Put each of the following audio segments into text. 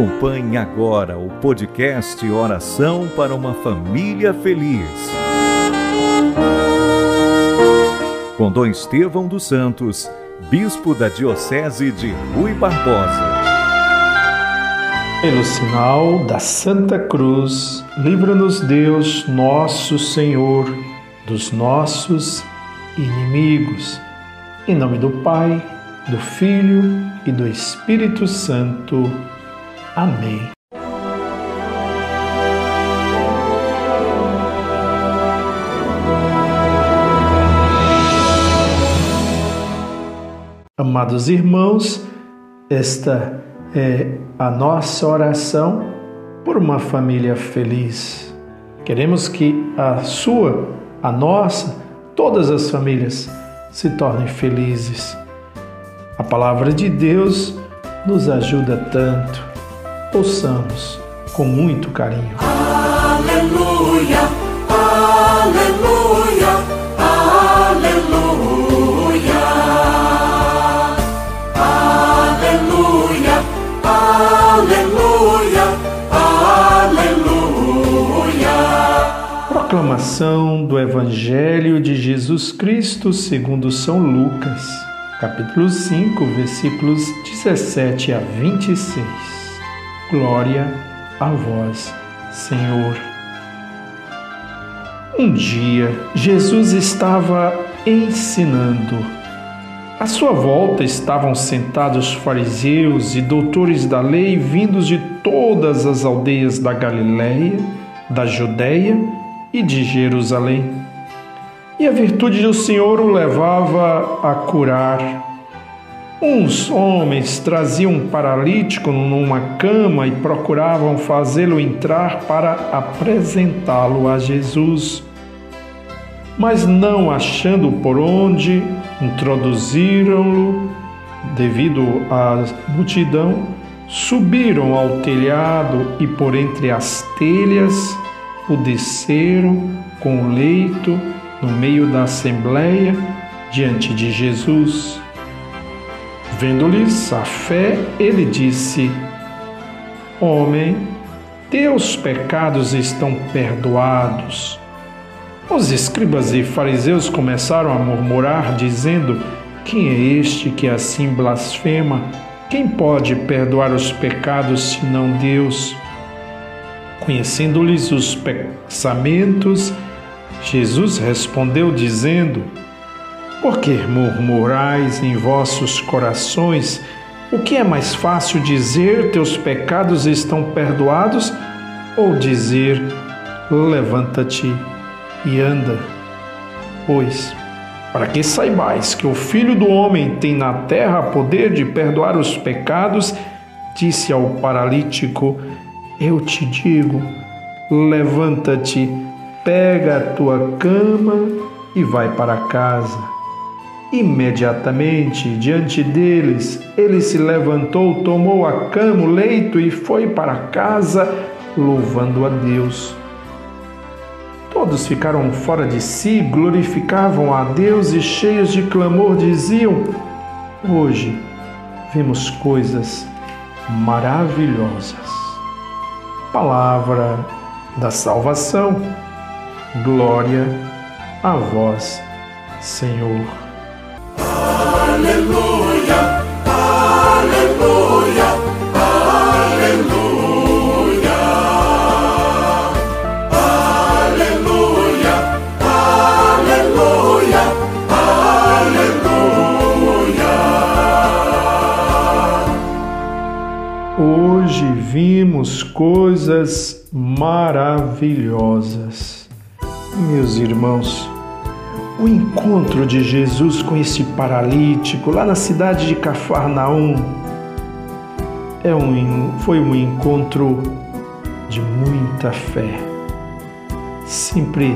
Acompanhe agora o podcast Oração para uma Família Feliz. Com Dom Estevão dos Santos, Bispo da Diocese de Rui Barbosa. Pelo sinal da Santa Cruz, livra-nos Deus, nosso Senhor, dos nossos inimigos. Em nome do Pai, do Filho e do Espírito Santo. Amém. Amados irmãos, esta é a nossa oração por uma família feliz. Queremos que a sua, a nossa, todas as famílias se tornem felizes. A palavra de Deus nos ajuda tanto ouçamos com muito carinho. Aleluia, aleluia, aleluia, aleluia, aleluia, aleluia. Proclamação do Evangelho de Jesus Cristo segundo São Lucas, capítulo 5, versículos 17 a 26. Glória a vós, Senhor. Um dia, Jesus estava ensinando. À sua volta estavam sentados fariseus e doutores da lei vindos de todas as aldeias da Galiléia, da Judéia e de Jerusalém. E a virtude do Senhor o levava a curar Uns homens traziam um paralítico numa cama e procuravam fazê-lo entrar para apresentá-lo a Jesus. Mas não achando por onde, introduziram-lo devido à multidão, subiram ao telhado e por entre as telhas o desceram com o leito no meio da assembleia diante de Jesus. Vendo-lhes a fé, ele disse: Homem, teus pecados estão perdoados. Os escribas e fariseus começaram a murmurar, dizendo: Quem é este que assim blasfema? Quem pode perdoar os pecados senão Deus? Conhecendo-lhes os pensamentos, Jesus respondeu, dizendo: por que murmurais em vossos corações? O que é mais fácil dizer teus pecados estão perdoados ou dizer levanta-te e anda? Pois, para que saibais que o Filho do Homem tem na terra poder de perdoar os pecados, disse ao paralítico: Eu te digo, levanta-te, pega a tua cama e vai para casa. Imediatamente diante deles, ele se levantou, tomou a cama, o leito e foi para casa, louvando a Deus. Todos ficaram fora de si, glorificavam a Deus e, cheios de clamor, diziam: Hoje vimos coisas maravilhosas. Palavra da salvação. Glória a vós, Senhor. Vimos coisas maravilhosas. Meus irmãos, o encontro de Jesus com esse paralítico lá na cidade de Cafarnaum é um, foi um encontro de muita fé. Sempre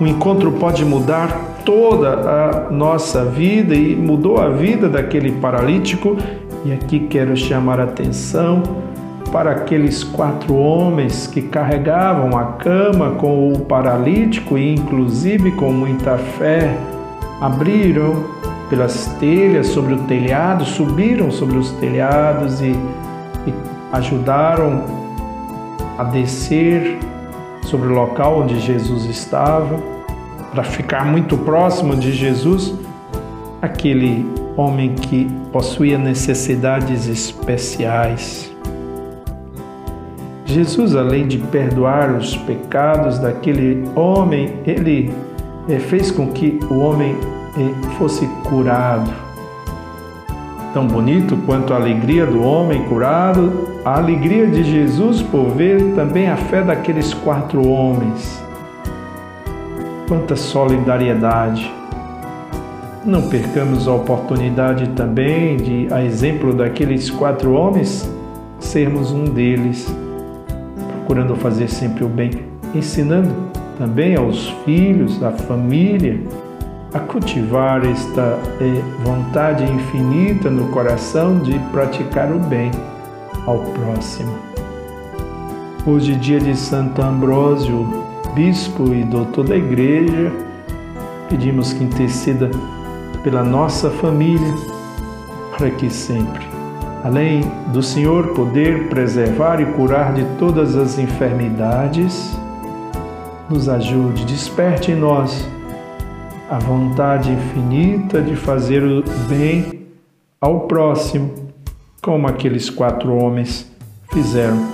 um encontro pode mudar toda a nossa vida e mudou a vida daquele paralítico. E aqui quero chamar a atenção para aqueles quatro homens que carregavam a cama com o paralítico e, inclusive, com muita fé, abriram pelas telhas sobre o telhado, subiram sobre os telhados e, e ajudaram a descer sobre o local onde Jesus estava, para ficar muito próximo de Jesus, aquele homem que possuía necessidades especiais. Jesus, além de perdoar os pecados daquele homem, ele eh, fez com que o homem eh, fosse curado. Tão bonito quanto a alegria do homem curado, a alegria de Jesus por ver também a fé daqueles quatro homens. Quanta solidariedade! Não percamos a oportunidade também de, a exemplo daqueles quatro homens, sermos um deles, procurando fazer sempre o bem, ensinando também aos filhos, à família, a cultivar esta eh, vontade infinita no coração de praticar o bem ao próximo. Hoje, dia de Santo Ambrósio, bispo e doutor da Igreja, pedimos que interceda pela nossa família, para que sempre, além do Senhor poder preservar e curar de todas as enfermidades, nos ajude, desperte em nós a vontade infinita de fazer o bem ao próximo, como aqueles quatro homens fizeram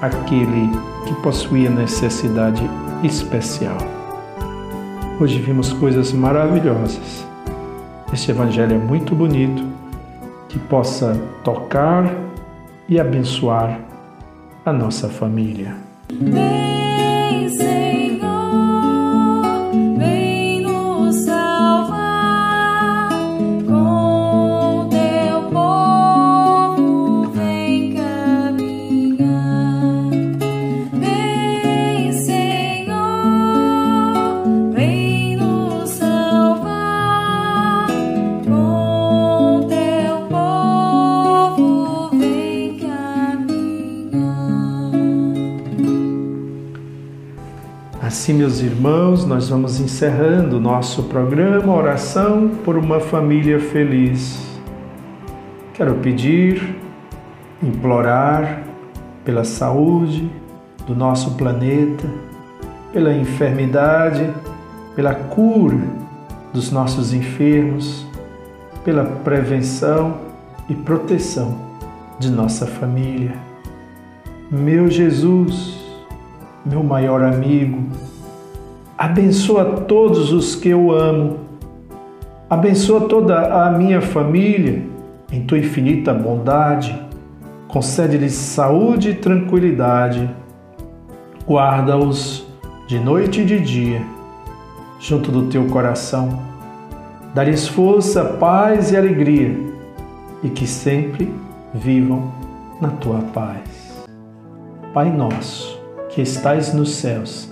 aquele que possuía necessidade especial. Hoje vimos coisas maravilhosas. Este Evangelho é muito bonito, que possa tocar e abençoar a nossa família. Assim, meus irmãos, nós vamos encerrando o nosso programa Oração por uma Família Feliz. Quero pedir, implorar pela saúde do nosso planeta, pela enfermidade, pela cura dos nossos enfermos, pela prevenção e proteção de nossa família. Meu Jesus, meu maior amigo, abençoa todos os que eu amo, abençoa toda a minha família em tua infinita bondade, concede-lhes saúde e tranquilidade, guarda-os de noite e de dia, junto do teu coração, dá-lhes força, paz e alegria, e que sempre vivam na tua paz. Pai nosso, que estais nos céus,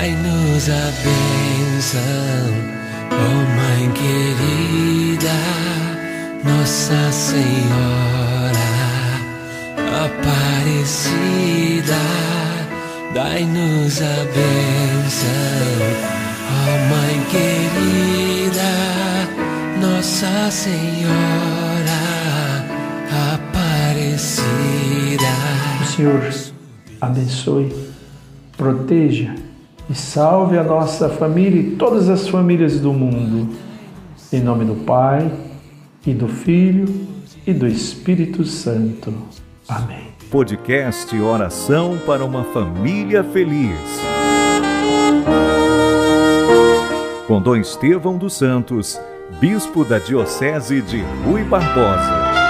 Dai-nos a bênção, oh Mãe querida, Nossa Senhora Aparecida, dai-nos a bênção, oh Mãe querida, Nossa Senhora Senhor abençoe, proteja e salve a nossa família e todas as famílias do mundo. Em nome do Pai, e do Filho, e do Espírito Santo. Amém. Podcast Oração para uma Família Feliz. Com Dom Estevão dos Santos, Bispo da Diocese de Rui Barbosa.